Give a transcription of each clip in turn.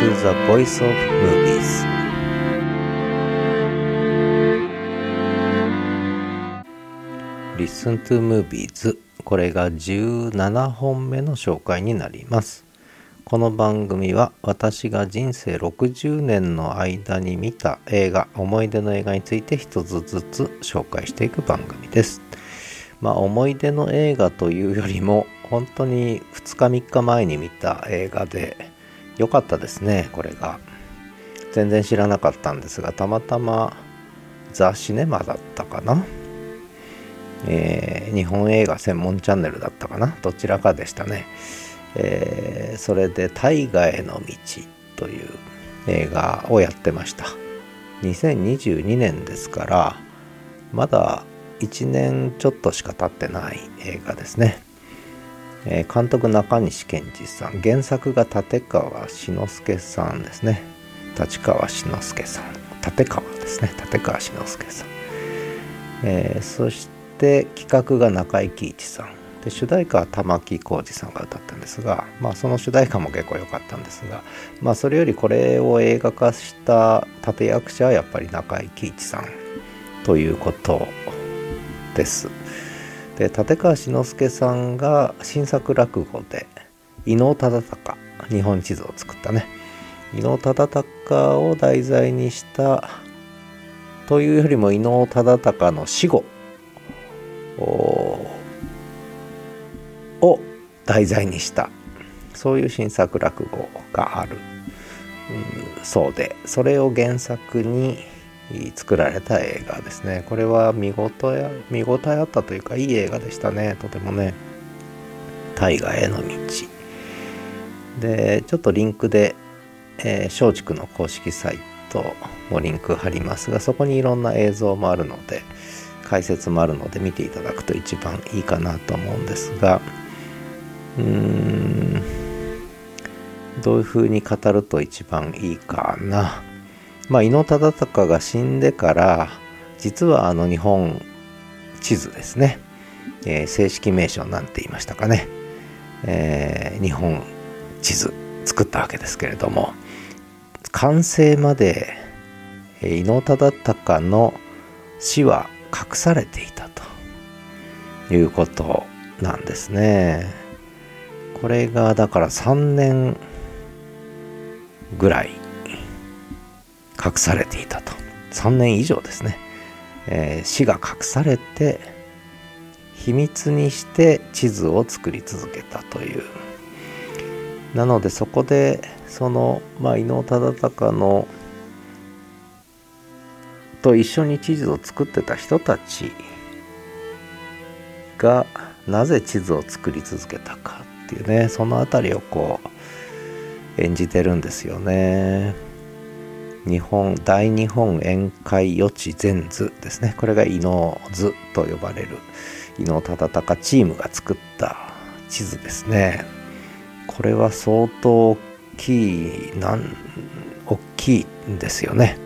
to the Voice of Movies. リスントゥムービーズこれが17本目の紹介になります。この番組は私が人生60年の間に見た映画思い出の映画について一つずつ紹介していく番組です。まあ思い出の映画というよりも本当に2日3日前に見た映画で良かったですねこれが。全然知らなかったんですがたまたまザ・シネマだったかな？えー、日本映画専門チャンネルだったかな？どちらかでしたね、えー、それで「大河への道」という映画をやってました。2022年ですからまだ1年ちょっとしか経ってない映画ですね、えー、監督中西健二さん。原作が立川志の輔さんですね。立川志の輔さん。立川ですね。立川志の輔さん、えー、そして企画が中井貴一さん。で主題歌は玉置浩二さんが歌ったんですが、まあ、その主題歌も結構良かったんですが、まあ、それよりこれを映画化した立役者はやっぱり中井貴一さんということです。で立川志の輔さんが新作落語で伊能忠敬日本地図を作ったね。伊能忠敬を題材にしたというよりも伊能忠敬の死後を題材にしたそういう新作落語がある、うん、そうでそれを原作に作られた映画ですね。これは見事や見応えあったというかいい映画でしたね。とてもね大河への道。でちょっとリンクで、えー、松竹の公式サイトもリンク貼りますがそこにいろんな映像もあるので解説もあるので見ていただくと一番いいかなと思うんですがうーんどういうふうに語ると一番いいかな。まあ伊能忠敬が死んでから実はあの日本地図ですね、えー、正式名称なんて言いましたかね、えー、日本地図作ったわけですけれども。完成まで伊能忠敬の死は隠されていたということなんですね。これがだから3年ぐらい隠されていたと。3年以上ですね。えー、死が隠されて秘密にして地図を作り続けたという。なのでそこでその、まあ、伊能忠敬のと一緒に地図を作ってた人たちがなぜ地図を作り続けたかっていうねその辺りをこう演じてるんですよね。日本大日本宴会予知全図ですね。これが伊能図と呼ばれる。伊能忠敬チームが作った地図ですね。これは相当大きいなん大きいんですよね。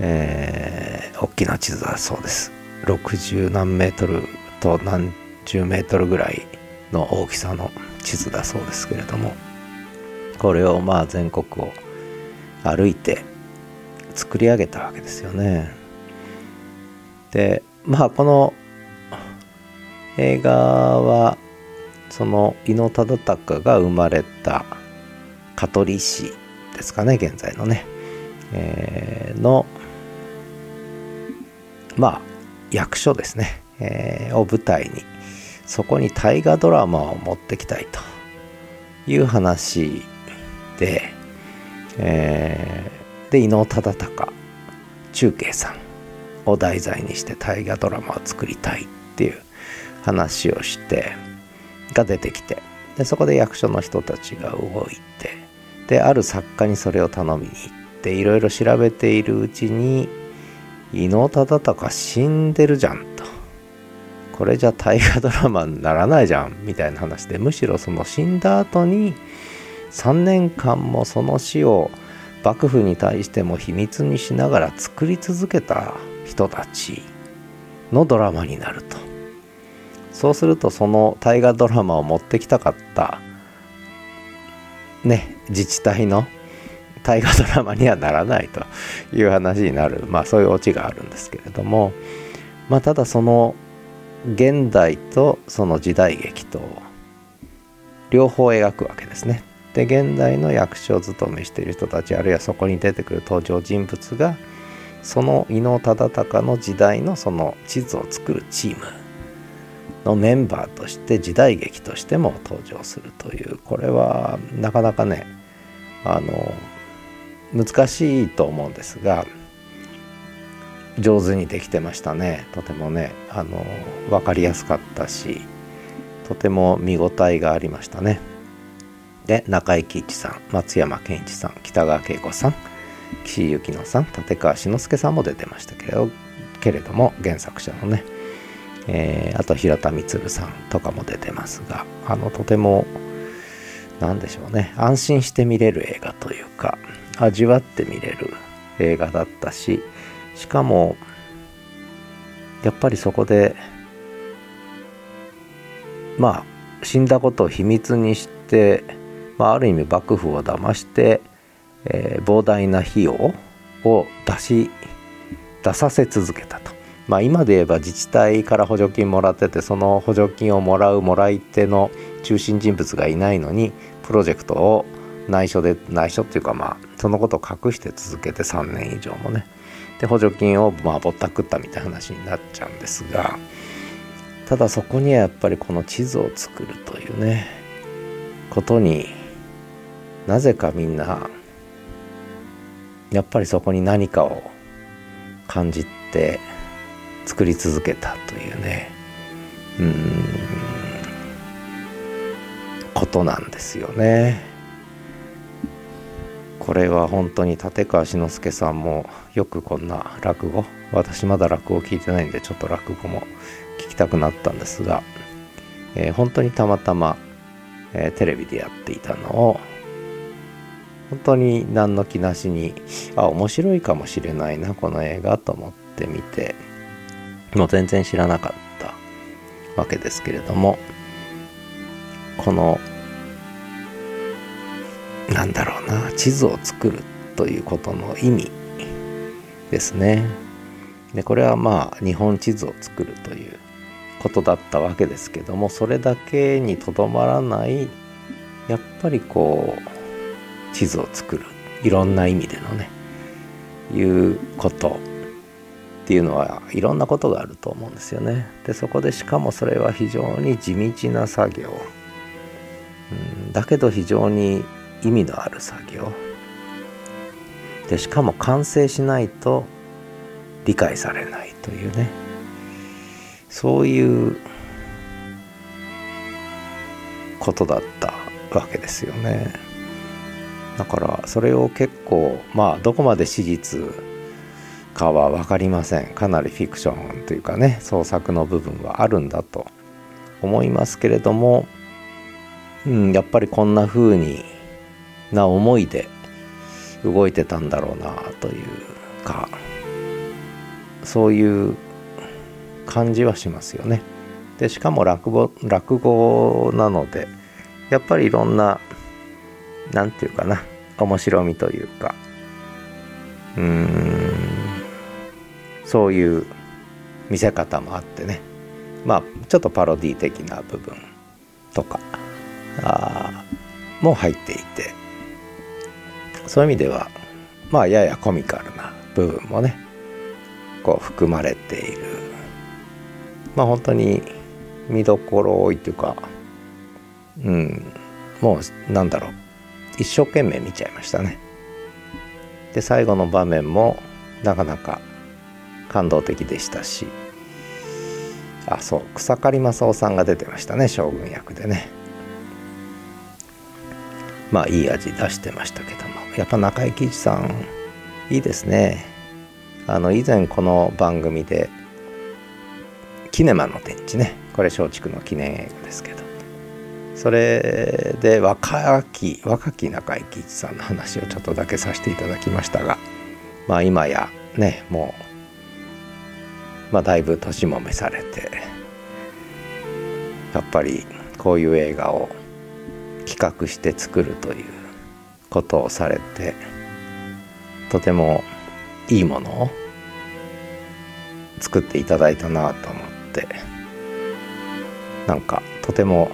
えー、大きな地図だそうです。60何メートルと何十メートルぐらいの大きさの地図だそうですけれども。これをまあ全国を歩いて作り上げたわけですよね。でまあこの映画はその伊能忠敬が生まれた香取市ですかね現在のね、えー、のまあ役所ですね、えー、を舞台にそこに大河ドラマを持ってきたいという話で、えー、で伊能忠敬中継さんを題材にして大河ドラマを作りたいっていう話をしてが出てきてでそこで役所の人たちが動いてである作家にそれを頼みに行っていろいろ調べているうちに伊能忠敬死んでるじゃんと。これじゃ大河ドラマにならないじゃんみたいな話でむしろその死んだ後に3年間もその死を幕府に対しても秘密にしながら作り続けた人たちのドラマになると。そうするとその大河ドラマを持ってきたかった。ね自治体の大河ドラマにはならないという話になる、まあ、そういうオチがあるんですけれども、まあ、ただその現代とその時代劇と両方描くわけですね。で現代の役所を務めしている人たちあるいはそこに出てくる登場人物がその伊能忠敬の時代のその地図を作るチームのメンバーとして時代劇としても登場するという。これはなかなかねあの難しいと思うんですが上手にできてましたね。とてもねあの分かりやすかったしとても見応えがありましたね。で中井貴一さん松山健一さん北川景子さん岸井ゆきのさん立川志の輔さんも出てましたけどけれども原作者のね、えー、あと平田充さんとかも出てますがあのとても何でしょうね安心して見れる映画というか味わって見れる映画だったししかもやっぱりそこでまあ死んだことを秘密にして、まあ、ある意味幕府を騙して、えー、膨大な費用を出し出させ続けたと。まあ、今で言えば自治体から補助金もらっててその補助金をもらうもらい手の中心人物がいないのにプロジェクトを内緒で内緒っていうかまあそのことを隠して続けて3年以上もねで補助金をまあぼったくったみたいな話になっちゃうんですがただそこにはやっぱりこの地図を作るというねことになぜかみんなやっぱりそこに何かを感じて作り続けたというねうんことなんですよね。これは本当に立川志の輔さんもよくこんな落語私まだ落語を聞いてないんでちょっと落語も聞きたくなったんですが、えー、本当にたまたま、えー、テレビでやっていたのを本当に何の気なしにあ面白いかもしれないなこの映画と思ってみてもう全然知らなかったわけですけれどもこのなんだろうな地図を作るということの意味ですね。でこれはまあ日本地図を作るということだったわけですけどもそれだけにとどまらないやっぱりこう地図を作るいろんな意味でのねいうことっていうのはいろんなことがあると思うんですよね。でそこでしかもそれは非常に地道な作業、うん、だけど非常に意味のある作業。でしかも完成しないと理解されないというね。そういうことだったわけですよね。だからそれを結構まあどこまで史実かは分かりませんかなりフィクションというかね創作の部分はあるんだと思いますけれども、うん、やっぱりこんな風にな思いで動いてたんだろうなというかそういう感じはしますよね。でしかも落語落語なのでやっぱりいろんな何て言うかな。面白みというか。うーん。そういう見せ方もあってね。まあちょっとパロディ的な部分とか。あも入っていて。そういう意味ではまあややコミカルな部分もねこう含まれている。まあ本当に見どころ多いというかうん。もうなんだろう。一生懸命見ちゃいましたね。で最後の場面もなかなか感動的でしたし。あそう草刈正雄さんが出てましたね将軍役でね。まあいい味出してましたけども。やっぱ中井貴一さんいいですね。あの以前この番組でキネマの展示ね。これ松竹の記念映画ですけど。それで若き若き中井貴一さんの話をちょっとだけさせていただきましたがまあ今やねもうまあだいぶ年も召されてやっぱりこういう映画を企画して作るということをされてとてもいいものを作っていただいたなと思ってなんかとても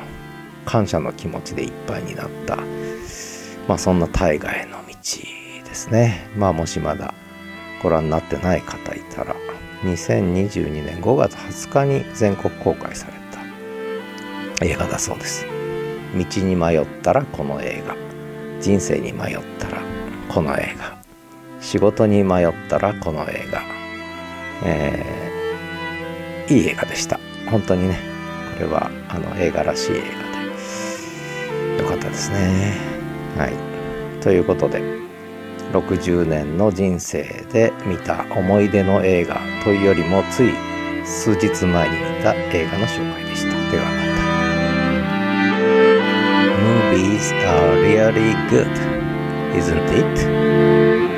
感謝の気持ちでいっぱいになった。まあそんな大河への道ですね。まあもしまだご覧になってない方いたら2022年5月20日に全国公開された映画だそうです。道に迷ったらこの映画。人生に迷ったらこの映画。仕事に迷ったらこの映画。えー、いい映画でした。本当にねこれはあの映画らしい映画。ったですね。はい。ということで60年の人生で見た思い出の映画というよりもつい数日前に見た映画の紹介でした。ではまた。Movies are really good, isn't it?